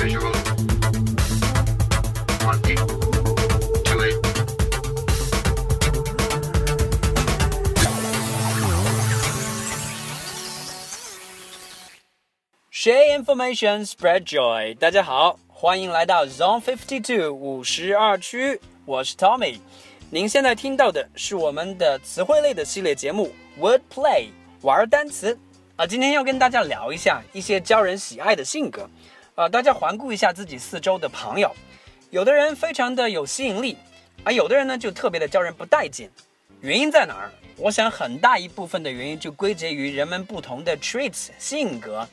，Share information, spread joy。大家好，欢迎来到 Zone Fifty Two 五十二区，我是 Tommy。您现在听到的是我们的词汇类的系列节目 Word Play 玩单词啊。今天要跟大家聊一下一些招人喜爱的性格啊。大家环顾一下自己四周的朋友，有的人非常的有吸引力，而有的人呢就特别的招人不待见。原因在哪儿？我想很大一部分的原因就归结于人们不同的 traits 性格。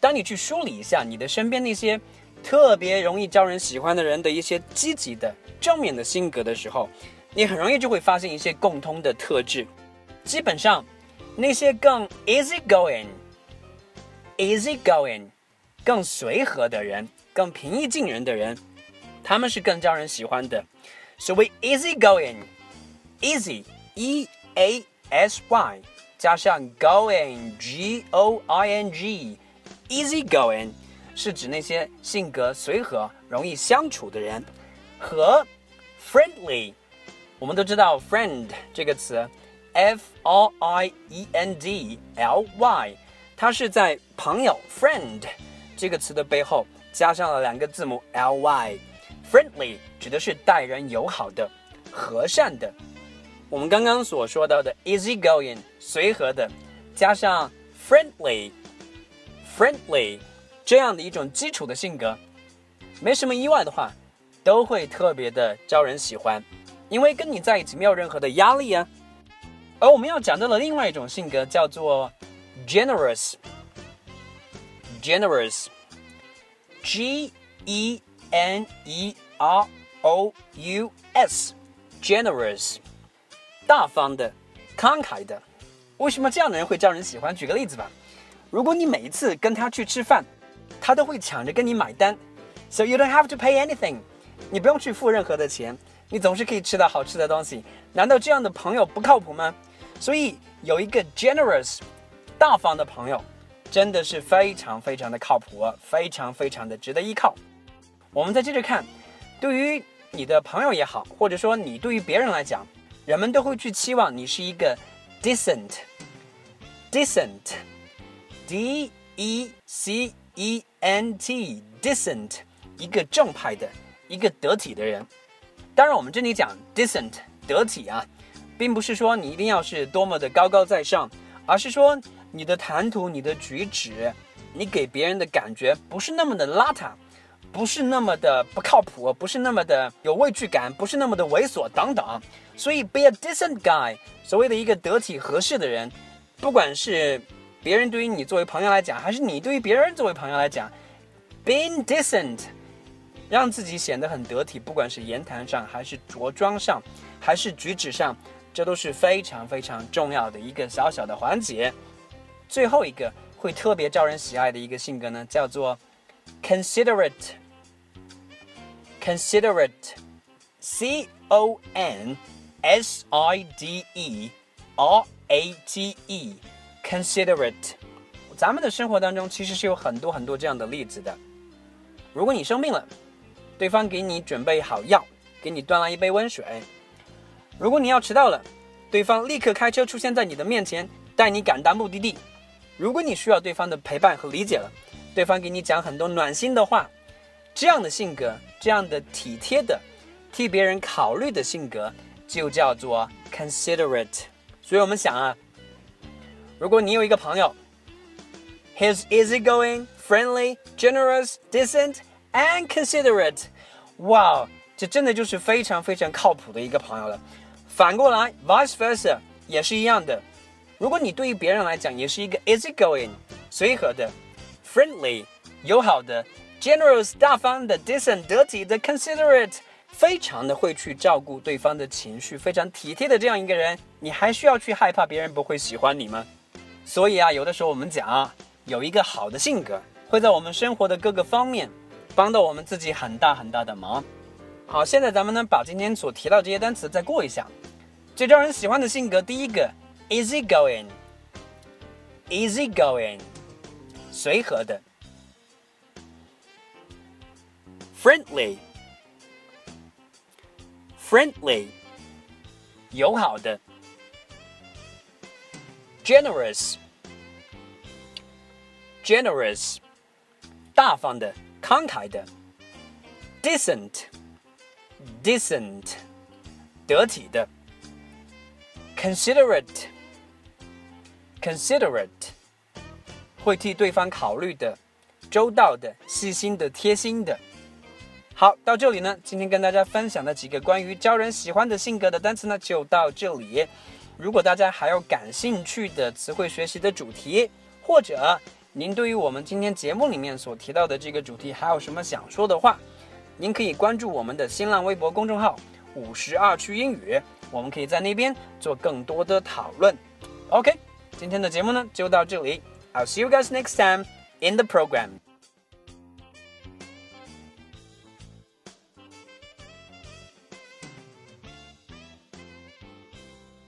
当你去梳理一下你的身边那些特别容易招人喜欢的人的一些积极的、正面的性格的时候，你很容易就会发现一些共通的特质。基本上，那些更 easy going、easy going、更随和的人、更平易近人的人，他们是更招人喜欢的。所谓 easy going，easy e a s y 加上 going g o i n g。Easy going 是指那些性格随和、容易相处的人，和 friendly，我们都知道 friend 这个词，f r i e n d l y，它是在朋友 friend 这个词的背后加上了两个字母 l y。Friendly 指的是待人友好的、和善的。我们刚刚所说到的 easy going 随和的，加上 friendly。friendly 这样的一种基础的性格，没什么意外的话，都会特别的招人喜欢，因为跟你在一起没有任何的压力啊。而我们要讲到的另外一种性格叫做 generous Generous, G E N E R O U S, generous, 大方的、慷慨的。为什么这样的人会招人喜欢？举个例子吧。如果你每一次跟他去吃饭，他都会抢着跟你买单，so you don't have to pay anything，你不用去付任何的钱，你总是可以吃到好吃的东西。难道这样的朋友不靠谱吗？所以有一个 generous，大方的朋友，真的是非常非常的靠谱，非常非常的值得依靠。我们再接着看，对于你的朋友也好，或者说你对于别人来讲，人们都会去期望你是一个 decent，decent。D E C E N T，decent，一个正派的，一个得体的人。当然，我们这里讲 decent，得体啊，并不是说你一定要是多么的高高在上，而是说你的谈吐、你的举止，你给别人的感觉不是那么的邋遢，不是那么的不靠谱，不是那么的有畏惧感，不是那么的猥琐等等。所以，be a decent guy，所谓的一个得体合适的人，不管是。别人对于你作为朋友来讲，还是你对于别人作为朋友来讲，being decent，让自己显得很得体，不管是言谈上，还是着装上，还是举止上，这都是非常非常重要的一个小小的环节。最后一个会特别招人喜爱的一个性格呢，叫做 considerate，considerate，c o n s i d e r a t e。Considerate，咱们的生活当中其实是有很多很多这样的例子的。如果你生病了，对方给你准备好药，给你端来一杯温水；如果你要迟到了，对方立刻开车出现在你的面前，带你赶到目的地；如果你需要对方的陪伴和理解了，对方给你讲很多暖心的话。这样的性格，这样的体贴的、替别人考虑的性格，就叫做 considerate。所以我们想啊。如果你有一个朋友，he's easygoing, friendly, generous, decent, and considerate，哇，这真的就是非常非常靠谱的一个朋友了。反过来，vice versa 也是一样的。如果你对于别人来讲也是一个 easygoing，随和的，friendly，友好的，generous，大方的，decent，得体的，considerate，非常的会去照顾对方的情绪，非常体贴的这样一个人，你还需要去害怕别人不会喜欢你吗？所以啊，有的时候我们讲啊，有一个好的性格，会在我们生活的各个方面帮到我们自己很大很大的忙。好，现在咱们呢把今天所提到这些单词再过一下。最招人喜欢的性格，第一个 ，easy going，easy going，随和的 friendly friendly 友好的 generous generous 大方的慷慨的 decent decent 得体的 considerate Considerate 会替对方考虑的周到的细心的贴心的好，到这里呢，今天跟大家分享的几个关于招人喜欢的性格的单词呢，就到这里。如果大家还有感兴趣的词汇学习的主题，或者您对于我们今天节目里面所提到的这个主题还有什么想说的话，您可以关注我们的新浪微博公众号“五十二区英语”，我们可以在那边做更多的讨论。OK，今天的节目呢就到这里，I'll see you guys next time in the program.